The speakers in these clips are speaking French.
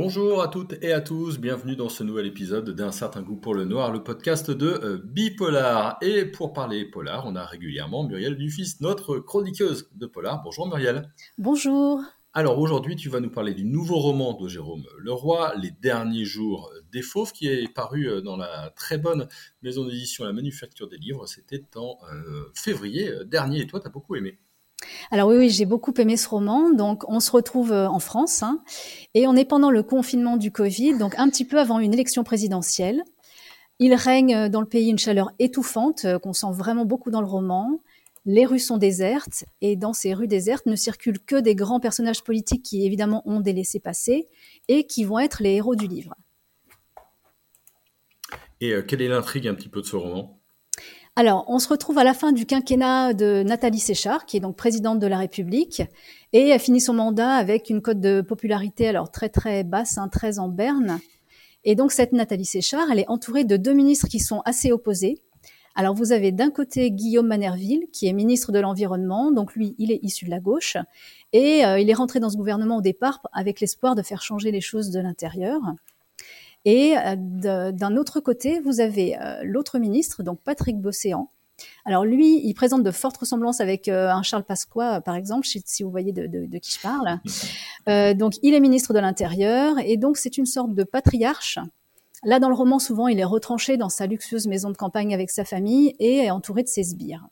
Bonjour à toutes et à tous, bienvenue dans ce nouvel épisode d'un certain goût pour le noir, le podcast de euh, Bipolar. Et pour parler polar, on a régulièrement Muriel Dufis, notre chroniqueuse de polar. Bonjour Muriel. Bonjour. Alors aujourd'hui, tu vas nous parler du nouveau roman de Jérôme Leroy, Les derniers jours des fauves, qui est paru euh, dans la très bonne maison d'édition La Manufacture des Livres. C'était en euh, février dernier et toi, tu as beaucoup aimé. Alors oui, j'ai beaucoup aimé ce roman. Donc on se retrouve euh, en France hein, et on est pendant le confinement du Covid, donc un petit peu avant une élection présidentielle. Il règne euh, dans le pays une chaleur étouffante euh, qu'on sent vraiment beaucoup dans le roman. Les rues sont désertes et dans ces rues désertes ne circulent que des grands personnages politiques qui évidemment ont des laissés-passer et qui vont être les héros du livre. Et quelle est l'intrigue un petit peu de ce roman? Alors, on se retrouve à la fin du quinquennat de Nathalie Séchard, qui est donc présidente de la République, et a fini son mandat avec une cote de popularité alors très très basse, hein, 13 en berne. Et donc cette Nathalie Séchard, elle est entourée de deux ministres qui sont assez opposés. Alors vous avez d'un côté Guillaume Manerville, qui est ministre de l'Environnement, donc lui, il est issu de la gauche, et euh, il est rentré dans ce gouvernement au départ avec l'espoir de faire changer les choses de l'intérieur. Et euh, d'un autre côté, vous avez euh, l'autre ministre, donc Patrick Bosséan. Alors lui, il présente de fortes ressemblances avec euh, un Charles Pasqua, par exemple, si vous voyez de, qui je parle. donc il est ministre de l'Intérieur et donc c'est une sorte de patriarche. Là, dans le roman, souvent, il est retranché dans sa luxueuse maison de campagne avec sa famille et est entouré de ses sbires.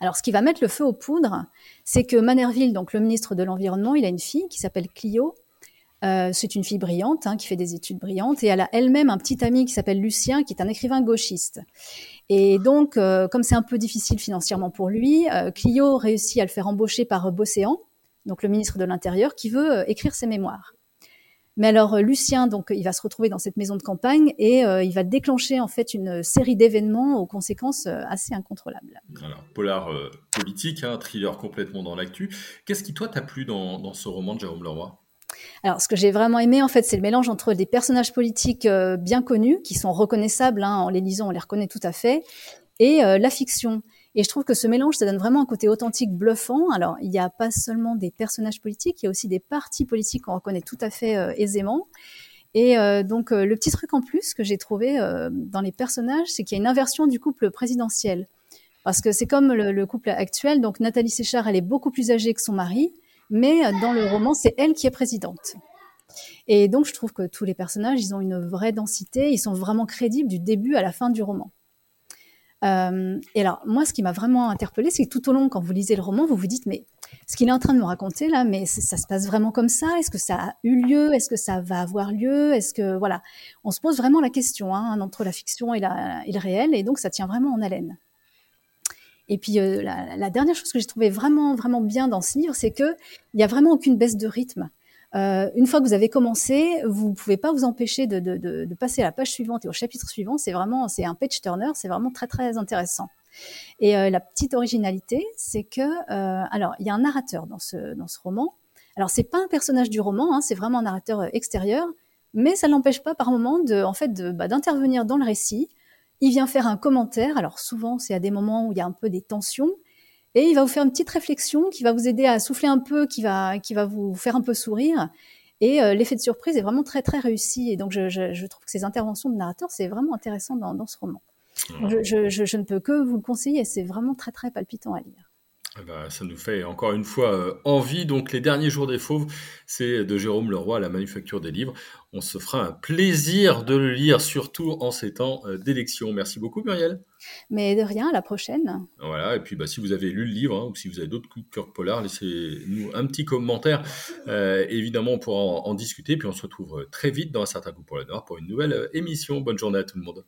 Alors, ce qui va mettre le feu aux poudres, c'est que Manerville, donc le ministre de l'Environnement, il a une fille qui s'appelle Clio, euh, c'est une fille brillante hein, qui fait des études brillantes et elle a elle-même un petit ami qui s'appelle Lucien qui est un écrivain gauchiste. Et donc, euh, comme c'est un peu difficile financièrement pour lui, euh, Clio réussit à le faire embaucher par Bosséan, donc le ministre de l'Intérieur, qui veut écrire ses mémoires. Mais alors Lucien, donc, il va se retrouver dans cette maison de campagne et il va déclencher en fait une série d'événements aux conséquences assez incontrôlables. Alors, polar politique, hein, thriller complètement dans l'actu. Qu'est-ce qui toi t'a plu dans, dans ce roman de Jérôme Leroy? Alors, ce que j'ai vraiment aimé, en fait, c'est le mélange entre des personnages politiques euh, bien connus, qui sont reconnaissables, hein, en les lisant, on les reconnaît tout à fait, et euh, la fiction. Et je trouve que ce mélange, ça donne vraiment un côté authentique, bluffant. Alors, il n'y a pas seulement des personnages politiques, il y a aussi des partis politiques qu'on reconnaît tout à fait euh, aisément. Et donc, le petit truc en plus que j'ai trouvé dans les personnages, c'est qu'il y a une inversion du couple présidentiel. Parce que c'est comme le, le, couple actuel, donc Nathalie Séchard, elle est beaucoup plus âgée que son mari, mais dans le roman, c'est elle qui est présidente. Et donc, je trouve que tous les personnages, ils ont une vraie densité, ils sont vraiment crédibles du début à la fin du roman. Euh, et alors, moi, ce qui m'a vraiment interpellée, c'est que tout au long, quand vous lisez le roman, vous vous dites, mais ce qu'il est en train de me raconter là, mais ça se passe vraiment comme ça? Est-ce que ça a eu lieu? Est-ce que ça va avoir lieu? Est-ce que voilà, on se pose vraiment la question hein, entre la fiction et, et le réel, et donc ça tient vraiment en haleine. Et puis euh, la, dernière chose que j'ai trouvé vraiment vraiment bien dans ce livre, c'est que il y a vraiment aucune baisse de rythme. Euh, une fois que vous avez commencé, vous pouvez pas vous empêcher de, passer à la page suivante et au chapitre suivant. C'est vraiment c'est un page turner, c'est vraiment très très intéressant. Et euh, la petite originalité, c'est que alors il y a un narrateur dans ce dans ce roman. Alors c'est pas un personnage du roman, hein, c'est vraiment un narrateur extérieur, mais ça l'empêche pas par moment de en fait bah, d'intervenir dans le récit il vient faire un commentaire. Alors souvent, c'est à des moments où il y a un peu des tensions. Et il va vous faire une petite réflexion qui va vous aider à souffler un peu, qui va, qui va vous faire un peu sourire. Et euh, l'effet de surprise est vraiment très très réussi. Et donc je, trouve que ces interventions de narrateur, c'est vraiment intéressant dans, ce roman. Je, je, ne peux que vous le conseiller. C'est vraiment très très palpitant à lire. Eh ben, ça nous fait encore une fois euh, envie. Donc, Les Derniers Jours des Fauves, c'est de Jérôme Leroy à la Manufacture des Livres. On se fera un plaisir de le lire, surtout en ces temps euh, d'élection. Merci beaucoup, Muriel. Mais de rien, à la prochaine. Voilà, et puis bah, si vous avez lu le livre, hein, ou si vous avez d'autres coups de cœur polar, laissez-nous un petit commentaire. Euh, évidemment, on pourra en, en, discuter. Puis on se retrouve très vite dans un certain coup pour le Nord pour une nouvelle émission. Bonne journée à tout le monde.